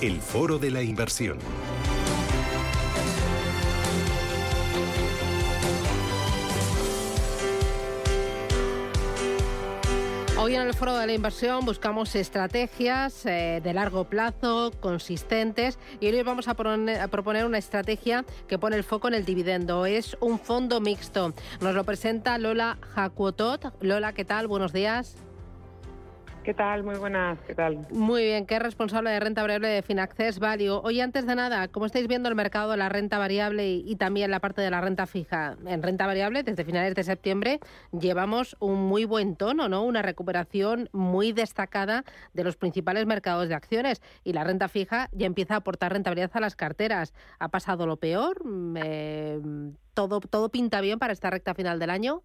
El Foro de la Inversión. Hoy en el Foro de la Inversión buscamos estrategias eh, de largo plazo, consistentes, y hoy vamos a, a, proponer una estrategia que pone el foco en el dividendo. Es un fondo mixto. Nos lo presenta Lola Jacuotot. Lola, ¿qué tal? Buenos días. ¿Qué tal? Muy buenas, ¿qué tal? Muy bien, ¿qué es responsable de renta variable de Finaccess Value. Oye, antes de nada, ¿cómo estáis viendo el mercado de la renta variable y, también la parte de la renta fija? En renta variable, desde finales de septiembre, llevamos un muy buen tono, ¿no? Una recuperación muy destacada de los principales mercados de acciones y la renta fija ya empieza a aportar rentabilidad a las carteras. ¿Ha pasado lo peor? Mm, eh, ¿todo, ¿Todo pinta bien para esta recta final del año?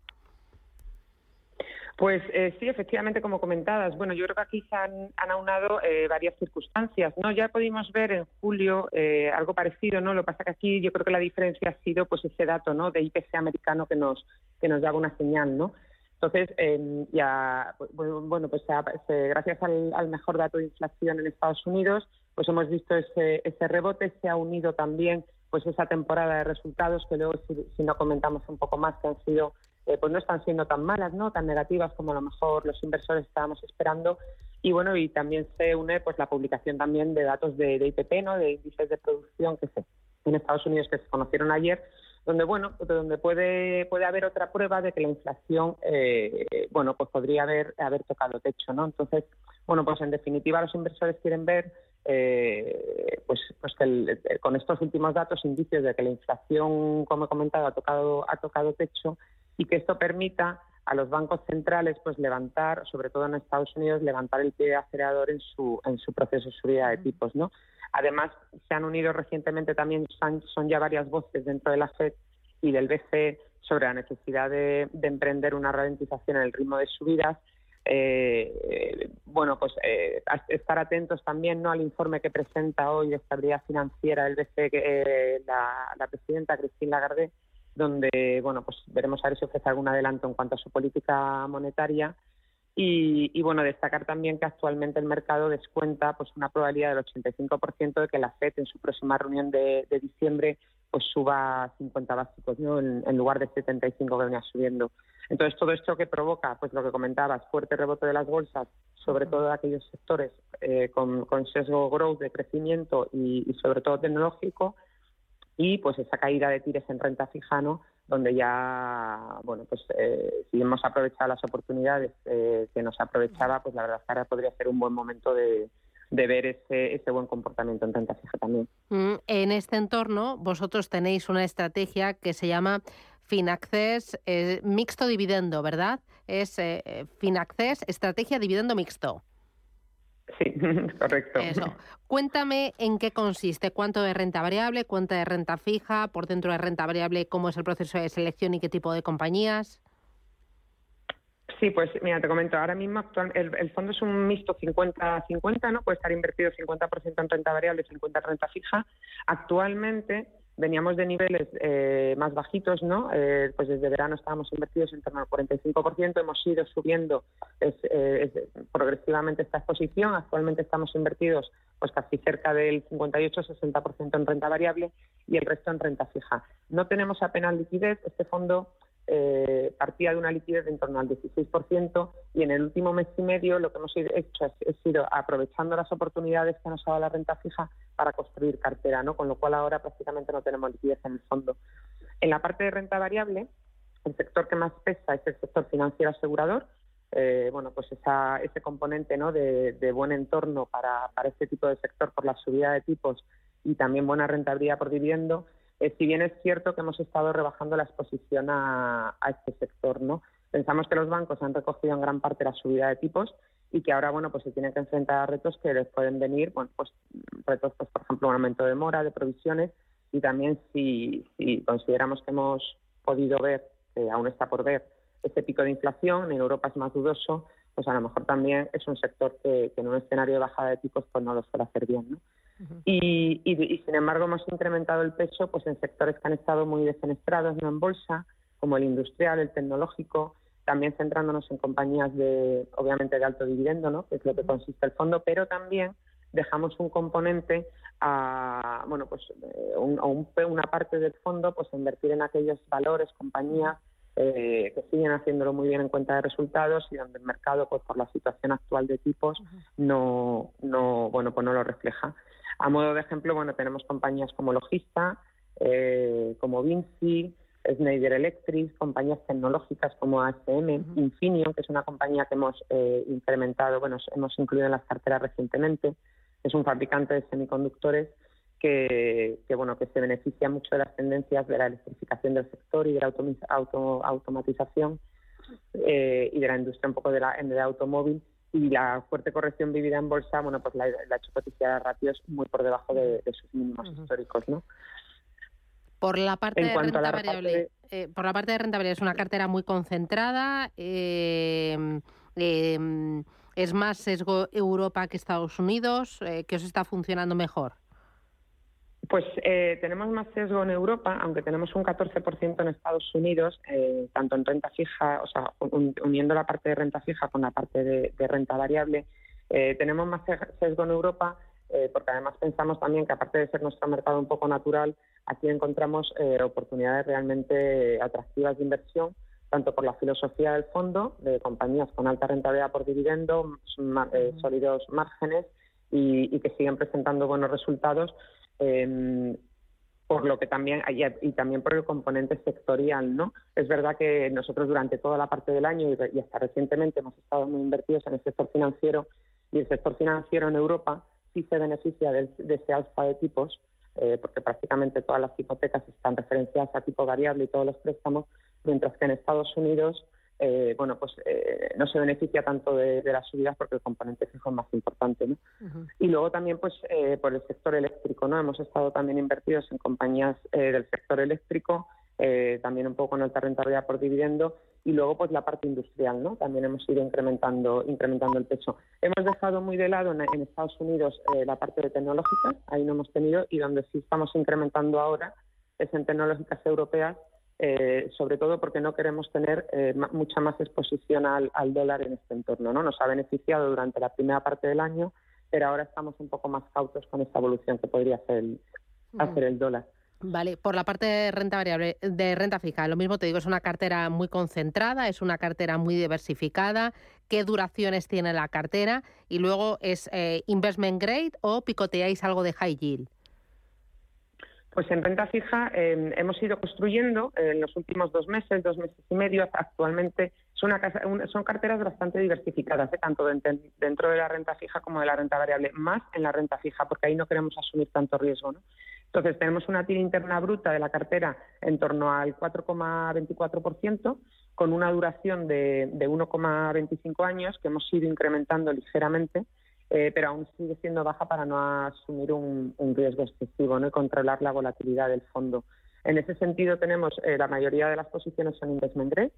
Pues eh, sí, efectivamente, como comentadas. Bueno, yo creo que aquí se han, aunado eh, varias circunstancias. No, ya pudimos ver en julio eh, algo parecido, ¿no? Lo que pasa que aquí yo creo que la diferencia ha sido, pues, ese dato, ¿no? De IPC americano que nos que nos daba una señal, ¿no? Entonces, em, ya, pues, bueno, pues gracias al, mejor dato de inflación en Estados Unidos, pues hemos visto ese, ese rebote. Se ha unido también, pues, esa temporada de resultados que luego, si, si no comentamos un poco más, que han sido eh, pues no están siendo tan malas, no tan negativas como a lo mejor los inversores estábamos esperando. Y bueno, y también se une pues la publicación también de datos de, de IPP, ¿no? de índices de producción que se en Estados Unidos que se conocieron ayer, donde bueno, pues donde puede puede haber otra prueba de que la inflación eh, bueno, pues podría haber haber tocado techo, ¿no? Entonces, bueno, pues en definitiva los inversores quieren ver eh, pues, pues que con estos últimos datos indicios de que la inflación, como he comentado, ha tocado ha tocado techo y que esto permita a los bancos centrales pues levantar, sobre todo en Estados Unidos, levantar el pie de acelerador en su en su proceso de subida de tipos, ¿no? Además, se han unido recientemente también son ya varias voces dentro de la Fed y del BCE sobre la necesidad de, emprender una ralentización en el ritmo de subidas. Eh, bueno, pues eh, estar atentos también ¿no? al informe que presenta hoy de estabilidad financiera el BCE, eh, la, presidenta Christine Lagarde, donde bueno pues veremos a ver si ofrece algún adelanto en cuanto a su política monetaria y, bueno destacar también que actualmente el mercado descuenta pues una probabilidad del 85% de que la Fed en su próxima reunión de, diciembre pues suba 50 básicos ¿no? en, lugar de 75 que venía subiendo entonces todo esto que provoca pues lo que comentabas fuerte rebote de las bolsas sobre todo de aquellos sectores eh, con, sesgo growth de crecimiento y sobre todo tecnológico y pues esa caída de tires en renta fija, ¿no? donde ya, bueno, pues eh, si hemos aprovechado las oportunidades eh, que nos aprovechaba, pues la verdad es que ahora podría ser un buen momento de, de ver ese, ese buen comportamiento en renta fija también. Mm, en este entorno, vosotros tenéis una estrategia que se llama Finaccess eh, Mixto Dividendo, ¿verdad? Es Finaccess Estrategia Dividendo Mixto. Sí, correcto. Eso. Cuéntame en qué consiste, cuánto de renta variable, cuánto de renta fija, por dentro de renta variable, cómo es el proceso de selección y qué tipo de compañías. Sí, pues mira, te comento, ahora mismo actual, el, fondo es un mixto 50-50, ¿no? Puede estar invertido 50% en renta variable y 50% en renta fija. Actualmente veníamos de niveles eh, más bajitos, ¿no? Eh, pues desde verano estábamos invertidos en torno al 45%, hemos ido subiendo eh, progresivamente esta exposición, actualmente estamos invertidos pues casi cerca del 58-60% en renta variable y el resto en renta fija. No tenemos apenas liquidez, este fondo eh, partía de una liquidez de en torno al 16% y en el último mes y medio lo que hemos hecho es, sido aprovechando las oportunidades que nos ha dado la renta fija para construir cartera, ¿no? con lo cual ahora prácticamente no tenemos liquidez en el fondo. En la parte de renta variable, el sector que más pesa es el sector financiero asegurador, eh, bueno, pues ese componente ¿no? de, de buen entorno para, para este tipo de sector por la subida de tipos y también buena rentabilidad por dividendo, eh, si bien es cierto que hemos estado rebajando la exposición a, este sector, ¿no? Pensamos que los bancos han recogido en gran parte la subida de tipos y que ahora, bueno, pues se tienen que enfrentar a retos que les pueden venir, bueno, pues retos, pues, por ejemplo, un aumento de mora, de provisiones y también si, si consideramos que hemos podido ver, que aún está por ver, este pico de inflación, en Europa es más dudoso, pues a lo mejor también es un sector que, en un escenario de bajada de tipos pues no lo suele hacer bien. ¿no? Y, y, sin embargo hemos incrementado el peso pues en sectores que han estado muy defenestrados no en bolsa, como el industrial, el tecnológico, también centrándonos en compañías de, obviamente, de alto dividendo, ¿no? que es lo que consiste el fondo, pero también dejamos un componente a, bueno, pues eh, un, una parte del fondo pues invertir en aquellos valores, compañías eh, que siguen haciéndolo muy bien en cuenta de resultados y donde el mercado, pues por la situación actual de tipos, no, no, bueno, pues no lo refleja. A modo de ejemplo, bueno, tenemos compañías como Logista, eh, como Vinci, Schneider Electric, compañías tecnológicas como ASM, Infineon, que es una compañía que hemos eh, incrementado, bueno, hemos incluido en las carteras recientemente, es un fabricante de semiconductores que, bueno que se beneficia mucho de las tendencias de la electrificación del sector y de la automatización eh, y de la industria un poco de la, de automóvil. Y la fuerte corrección vivida en bolsa bueno pues la, ha hecho cotizar ratios muy por debajo de, sus mínimos históricos no por la parte de renta variable eh, por la parte de renta variable es una cartera muy concentrada eh, es más sesgo Europa que Estados Unidos que os está funcionando mejor pues eh, tenemos más sesgo en Europa, aunque tenemos un 14% en Estados Unidos, eh, tanto en renta fija, o sea, uniendo la parte de renta fija con la parte de, renta variable. Eh, tenemos más sesgo en Europa porque además pensamos también que aparte de ser nuestro mercado un poco natural, aquí encontramos oportunidades realmente atractivas de inversión, tanto por la filosofía del fondo, de compañías con alta rentabilidad por dividendo, sólidos márgenes y, y que siguen presentando buenos resultados eh, por lo que también y también por el componente sectorial, ¿no? Es verdad que nosotros durante toda la parte del año y, hasta recientemente hemos estado muy invertidos en el sector financiero y el sector financiero en Europa sí se beneficia de, ese alfa de tipos eh, porque prácticamente todas las hipotecas están referenciadas a tipo variable y todos los préstamos, mientras que en Estados Unidos eh, bueno, pues eh, no se beneficia tanto de, las subidas porque el componente fijo es más importante, ¿no? Y luego también, pues, eh, por el sector eléctrico, ¿no? Hemos estado también invertidos en compañías del sector eléctrico, también un poco en alta rentabilidad por dividendo, y luego, pues, la parte industrial, ¿no? También hemos ido incrementando, incrementando el peso. Hemos dejado muy de lado en, Estados Unidos la parte de tecnológicas, ahí no hemos tenido, y donde sí estamos incrementando ahora es en tecnológicas europeas, eh, sobre todo porque no queremos tener eh, mucha más exposición al, dólar en este entorno. ¿no? Nos ha beneficiado durante la primera parte del año, pero ahora estamos un poco más cautos con esta evolución que podría hacer el, hacer el dólar. Vale, por la parte de renta variable, de renta fija, lo mismo te digo, es una cartera muy concentrada, es una cartera muy diversificada. ¿Qué duraciones tiene la cartera? Y luego es eh, investment grade o picoteáis algo de high yield. Pues en renta fija em, hemos ido construyendo en los últimos dos meses, dos meses y medio, actualmente son, son carteras bastante diversificadas, ¿eh? tanto dentro de la renta fija como de la renta variable, más en la renta fija, porque ahí no queremos asumir tanto riesgo. ¿no? Entonces tenemos una tira interna bruta de la cartera en torno al 4,24%, con una duración de, de 1,25 años que hemos ido incrementando ligeramente eh, pero aún sigue siendo baja para no asumir un, riesgo excesivo ¿no? y controlar la volatilidad del fondo. En ese sentido, tenemos eh, la mayoría de las posiciones son investment grade,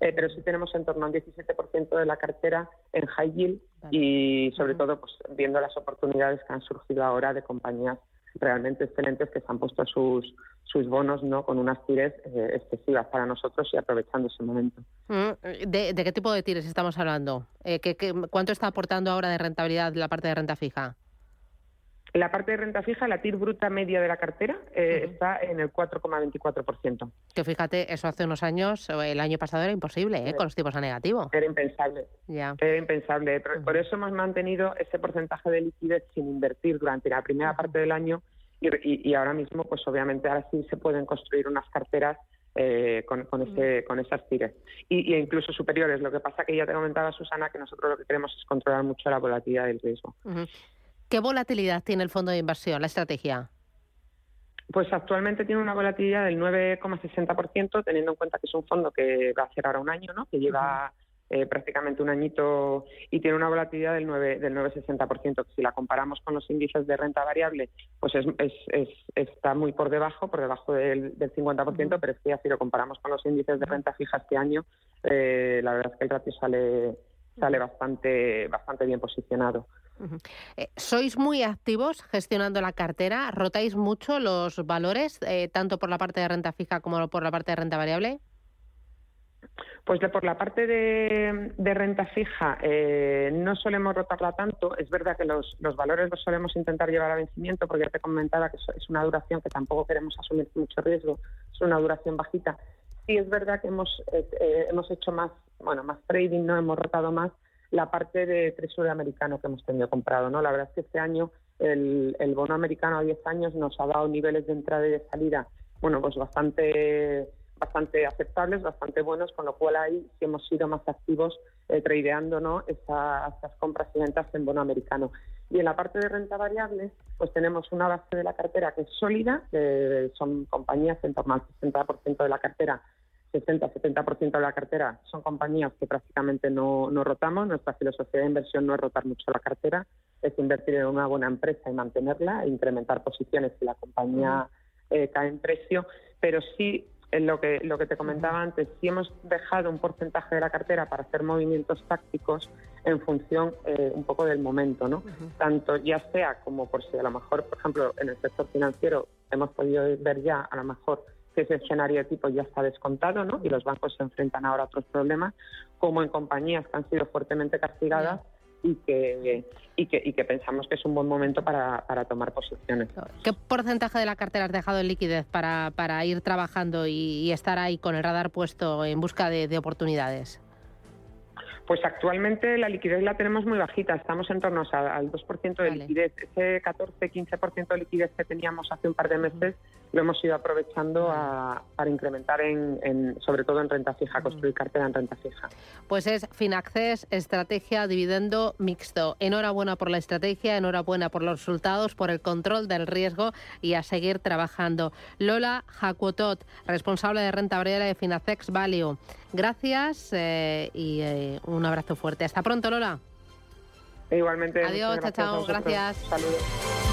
eh, pero sí tenemos en torno al 17% de la cartera en high yield y, sobre todo, pues viendo las oportunidades que han surgido ahora de compañías realmente excelentes que se han puesto sus, sus bonos no con unas tires eh, excesivas para nosotros y aprovechando ese momento. Mm, ¿De, qué tipo de tires estamos hablando? Eh, ¿qué, cuánto está aportando ahora de rentabilidad la parte de renta fija? La parte de renta fija, la TIR bruta media de la cartera, eh, está en el 4,24%. Que fíjate, eso hace unos años, el año pasado era imposible, ¿eh? con los tipos a negativo. Era impensable. Ya. Era impensable. Por eso hemos mantenido ese porcentaje de liquidez sin invertir durante la primera parte del año y, ahora mismo, pues obviamente ahora sí se pueden construir unas carteras eh, con, ese, con esas tires y, incluso superiores. Lo que pasa que ya te comentaba Susana que nosotros lo que queremos es controlar mucho la volatilidad del riesgo. ¿Qué volatilidad tiene el fondo de inversión, la estrategia? Pues actualmente tiene una volatilidad del 9,60%, teniendo en cuenta que es un fondo que va a hacer ahora un año, ¿no? que lleva eh, prácticamente un añito y tiene una volatilidad del 9 del 9,60%. Si la comparamos con los índices de renta variable, pues es, es, está muy por debajo, por debajo del, del 50%, pero es que si lo comparamos con los índices de renta fija este año, eh, la verdad es que el ratio sale sale bastante bastante bien posicionado. Eh, ¿Sois muy activos gestionando la cartera? ¿Rotáis mucho los valores, eh, tanto por la parte de renta fija como por la parte de renta variable? Pues por la parte de, renta fija eh, no solemos rotarla tanto. Es verdad que los, valores los solemos intentar llevar a vencimiento porque ya te comentaba que es una duración que tampoco queremos asumir mucho riesgo. Es una duración bajita. Sí es verdad que hemos, hemos hecho más, bueno, más trading, no hemos rotado más la parte de Tesoro americano que hemos tenido comprado. ¿no? La verdad es que este año el, bono americano a 10 años nos ha dado niveles de entrada y de salida bueno, pues bastante bastante aceptables, bastante buenos, con lo cual ahí sí hemos sido más activos eh, tradeando ¿no? esas, compras y ventas en bono americano. Y en la parte de renta variable, pues tenemos una base de la cartera que es sólida, que son compañías en torno al 60% de la cartera 60-70% de la cartera son compañías que prácticamente no, no, rotamos. Nuestra filosofía de inversión no es rotar mucho la cartera, es invertir en una buena empresa y mantenerla, e incrementar posiciones si la compañía eh, cae en precio, pero sí en lo que, lo que te comentaba antes, sí hemos dejado un porcentaje de la cartera para hacer movimientos tácticos en función eh, un poco del momento, ¿no? Tanto ya sea como por si a lo mejor, por ejemplo, en el sector financiero hemos podido ver ya a lo mejor que ese escenario tipo ya está descontado ¿no? y los bancos se enfrentan ahora a otros problemas, como en compañías que han sido fuertemente castigadas y que, y que, y que pensamos que es un buen momento para, para tomar posiciones. ¿Qué porcentaje de la cartera has dejado en liquidez para, para ir trabajando y, estar ahí con el radar puesto en busca de oportunidades? Pues actualmente la liquidez la tenemos muy bajita, estamos en torno al 2% de liquidez. Ese 14-15% de liquidez que teníamos hace un par de meses lo hemos ido aprovechando para incrementar en, sobre todo en renta fija, construir cartera en renta fija. Pues es Finaccess, estrategia dividendo mixto. Enhorabuena por la estrategia, enhorabuena por los resultados, por el control del riesgo y a seguir trabajando. Lola Jacuotot, responsable de renta variable de Finacex Value. Gracias eh, y eh, un abrazo fuerte. Hasta pronto, Lola. Igualmente. Adiós, chao, chao. Gracias. Saludos.